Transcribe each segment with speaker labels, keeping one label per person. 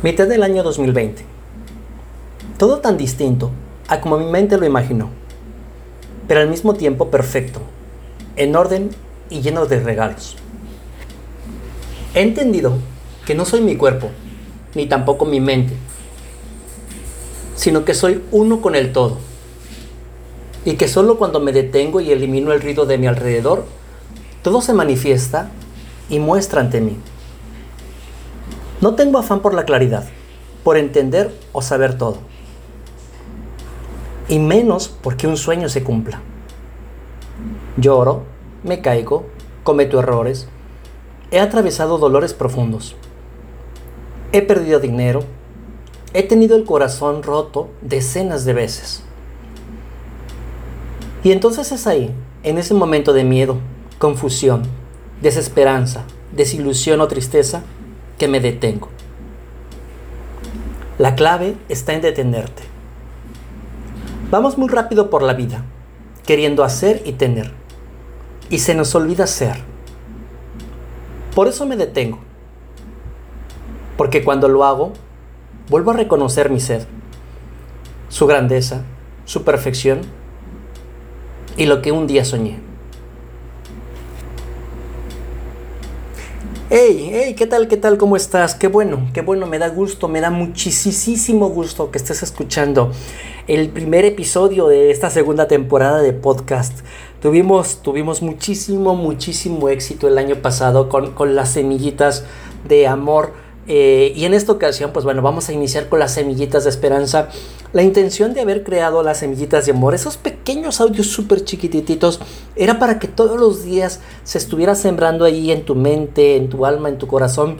Speaker 1: Mitad del año 2020. Todo tan distinto a como mi mente lo imaginó, pero al mismo tiempo perfecto, en orden y lleno de regalos. He entendido que no soy mi cuerpo, ni tampoco mi mente, sino que soy uno con el todo. Y que solo cuando me detengo y elimino el ruido de mi alrededor, todo se manifiesta y muestra ante mí. No tengo afán por la claridad, por entender o saber todo. Y menos porque un sueño se cumpla. Lloro, me caigo, cometo errores, he atravesado dolores profundos, he perdido dinero, he tenido el corazón roto decenas de veces. Y entonces es ahí, en ese momento de miedo, confusión, desesperanza, desilusión o tristeza, que me detengo. La clave está en detenerte. Vamos muy rápido por la vida, queriendo hacer y tener. Y se nos olvida ser. Por eso me detengo. Porque cuando lo hago, vuelvo a reconocer mi sed, su grandeza, su perfección y lo que un día soñé. Hey, hey, ¿qué tal? ¿Qué tal? ¿Cómo estás? Qué bueno, qué bueno, me da gusto, me da muchísimo gusto que estés escuchando el primer episodio de esta segunda temporada de podcast. Tuvimos, tuvimos muchísimo, muchísimo éxito el año pasado con, con las semillitas de amor eh, y en esta ocasión, pues bueno, vamos a iniciar con las semillitas de esperanza. La intención de haber creado las semillitas de amor, esos pequeños audios súper chiquititos, era para que todos los días se estuviera sembrando ahí en tu mente, en tu alma, en tu corazón,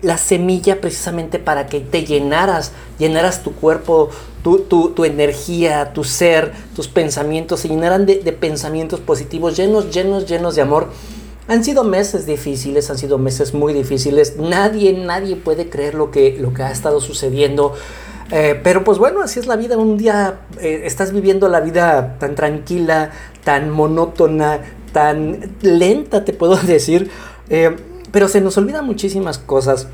Speaker 1: la semilla precisamente para que te llenaras, llenaras tu cuerpo, tu, energía, tu ser, tus pensamientos, se llenaran de, de pensamientos positivos, llenos, llenos, llenos de amor han sido meses difíciles, han sido meses muy difíciles. Nadie, nadie puede creer lo que, lo que ha estado sucediendo. Eh, pero pues bueno, así es la vida. Un día eh, estás viviendo la vida tan tranquila, tan monótona, tan lenta, te puedo decir. Eh, pero se nos olvidan muchísimas cosas.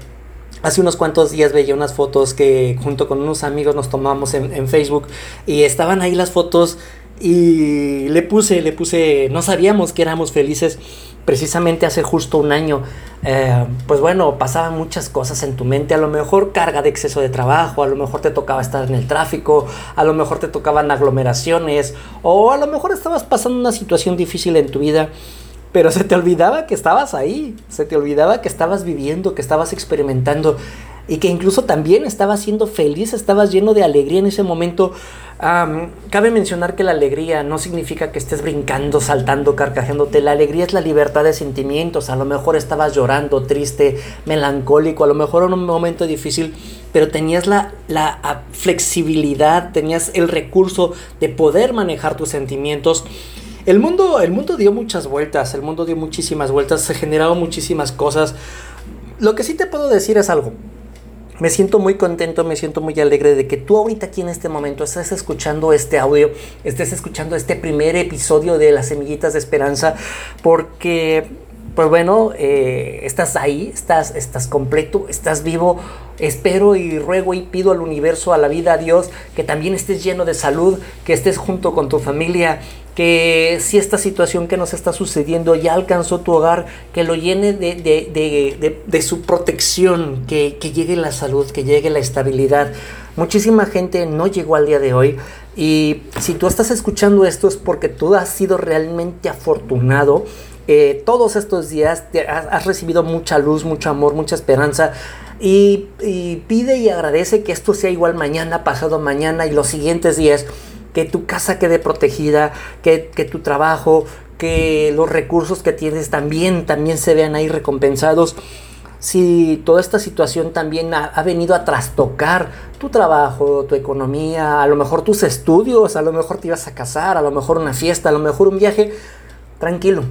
Speaker 1: Hace unos cuantos días veía unas fotos que junto con unos amigos nos tomamos en, en Facebook y estaban ahí las fotos y le puse, le puse, no sabíamos que éramos felices precisamente hace justo un año, eh, pues bueno, pasaban muchas cosas en tu mente, a lo mejor carga de exceso de trabajo, a lo mejor te tocaba estar en el tráfico, a lo mejor te tocaban aglomeraciones, o a lo mejor estabas pasando una situación difícil en tu vida, pero se te olvidaba que estabas ahí, se te olvidaba que estabas viviendo, que estabas experimentando y que incluso también estabas siendo feliz, estabas lleno de alegría en ese momento. cabe mencionar que la alegría no significa que estés brincando, saltando, carcajeándote. La alegría es la libertad de sentimientos. A lo mejor estabas llorando, triste, melancólico, a lo mejor en un momento difícil, pero tenías la, la flexibilidad, tenías el recurso de poder manejar tus sentimientos. El mundo, el mundo dio muchas vueltas, el mundo dio muchísimas vueltas, se generaron muchísimas cosas. Lo que sí te puedo decir es algo me siento muy contento, me siento muy alegre de que tú ahorita aquí en este momento estés escuchando este audio, estés escuchando este primer episodio de Las Semillitas de Esperanza, porque, pues bueno, eh, estás ahí, estás, estás completo, estás vivo. Espero y ruego y pido al universo, a la vida, a Dios, que también estés lleno de salud, que estés junto con tu familia, que si esta situación que nos está sucediendo ya alcanzó tu hogar, que lo llene de, su protección, que, que, llegue la salud, que llegue la estabilidad. Muchísima gente no llegó al día de hoy y si tú estás escuchando esto es porque tú has sido realmente afortunado. Eh, todos estos días has, recibido mucha luz, mucho amor, mucha esperanza. Y, y, pide y agradece que esto sea igual mañana, pasado mañana y los siguientes días que tu casa quede protegida, que, tu trabajo, que los recursos que tienes también, también se vean ahí recompensados. Si toda esta situación también ha, ha, venido a trastocar tu trabajo, tu economía, a lo mejor tus estudios, a lo mejor te ibas a casar, a lo mejor una fiesta, a lo mejor un viaje, tranquilo,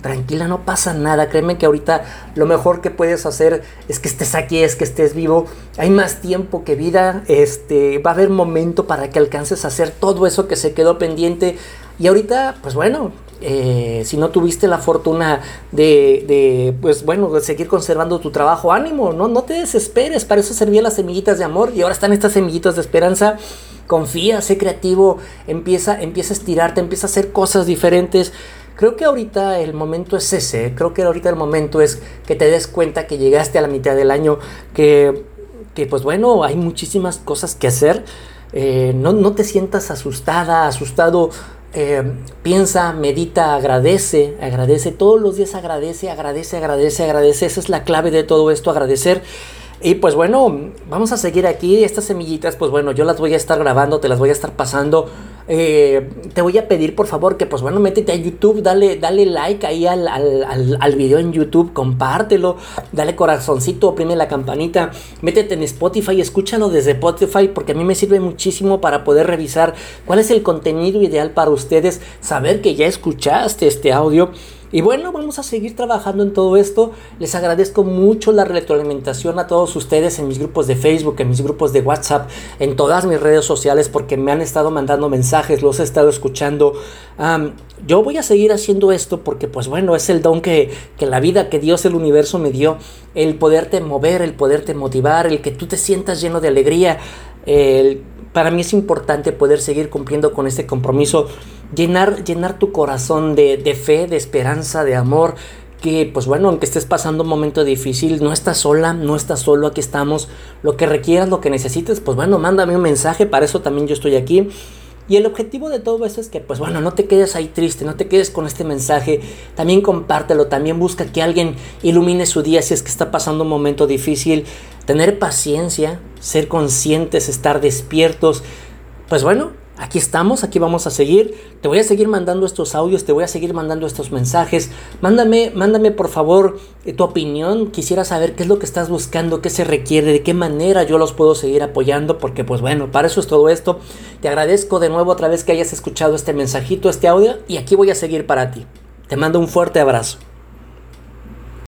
Speaker 1: tranquila, no pasa nada. Créeme que ahorita lo mejor que puedes hacer es que estés aquí, es que estés vivo. Hay más tiempo que vida. Este, va a haber momento para que alcances a hacer todo eso que se quedó pendiente. Y ahorita, pues bueno, eh, si no tuviste la fortuna de, de, pues bueno, seguir conservando tu trabajo, ánimo, no, no te desesperes, para eso servían las semillitas de amor y ahora están estas semillitas de esperanza. Confía, sé creativo, empieza, empieza a estirarte, empieza a hacer cosas diferentes. Creo que ahorita el momento es ese, creo que ahorita el momento es que te des cuenta que llegaste a la mitad del año, que, que pues bueno, hay muchísimas cosas que hacer. Eh, no, no te sientas asustada, asustado eh, piensa, medita, agradece, agradece, todos los días agradece, agradece, agradece, agradece. Esa es la clave de todo esto, agradecer. Y pues bueno, vamos a seguir aquí. Estas semillitas, pues bueno, yo las voy a estar grabando, te las voy a estar pasando. Eh, te voy a pedir por favor que pues bueno, métete a YouTube, dale, dale like ahí al, al, al, video en YouTube, compártelo, dale corazoncito, oprime la campanita, métete en Spotify, escúchalo desde Spotify porque a mí me sirve muchísimo para poder revisar cuál es el contenido ideal para ustedes, saber que ya escuchaste este audio y bueno, vamos a seguir trabajando en todo esto. Les agradezco mucho la retroalimentación a todos ustedes en mis grupos de Facebook, en mis grupos de WhatsApp, en todas mis redes sociales, porque me han estado mandando mensajes, los he estado escuchando. yo voy a seguir haciendo esto porque, pues bueno, es el don que, que la vida, que Dios, el universo me dio, el poderte mover, el poderte motivar, el que tú te sientas lleno de alegría. Para mí es importante poder seguir cumpliendo con este compromiso, llenar, llenar tu corazón de, de fe, de esperanza, de amor, que pues bueno, aunque estés pasando un momento difícil, no estás sola, no estás solo, aquí estamos, lo que requieras, lo que necesites, pues bueno, mándame un mensaje, para eso también yo estoy aquí. Y el objetivo de todo eso es que, pues bueno, no te quedes ahí triste, no te quedes con este mensaje, también compártelo, también busca que alguien ilumine su día si es que está pasando un momento difícil, tener paciencia, ser conscientes, estar despiertos. Pues bueno, aquí estamos, aquí vamos a seguir. Te voy a seguir mandando estos audios, te voy a seguir mandando estos mensajes. Mándame, mándame por favor eh, tu opinión. Quisiera saber qué es lo que estás buscando, qué se requiere, de qué manera yo los puedo seguir apoyando, porque pues bueno, para eso es todo esto. Te agradezco de nuevo otra vez que hayas escuchado este mensajito, este audio, y aquí voy a seguir para ti. Te mando un fuerte abrazo.